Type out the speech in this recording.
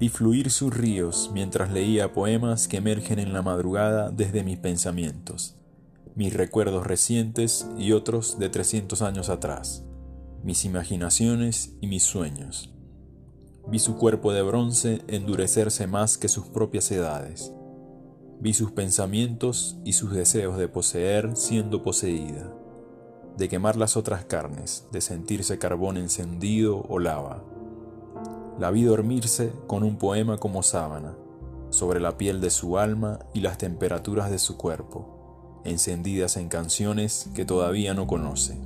Vi fluir sus ríos mientras leía poemas que emergen en la madrugada desde mis pensamientos, mis recuerdos recientes y otros de 300 años atrás, mis imaginaciones y mis sueños. Vi su cuerpo de bronce endurecerse más que sus propias edades. Vi sus pensamientos y sus deseos de poseer siendo poseída, de quemar las otras carnes, de sentirse carbón encendido o lava la vi dormirse con un poema como sábana, sobre la piel de su alma y las temperaturas de su cuerpo, encendidas en canciones que todavía no conoce.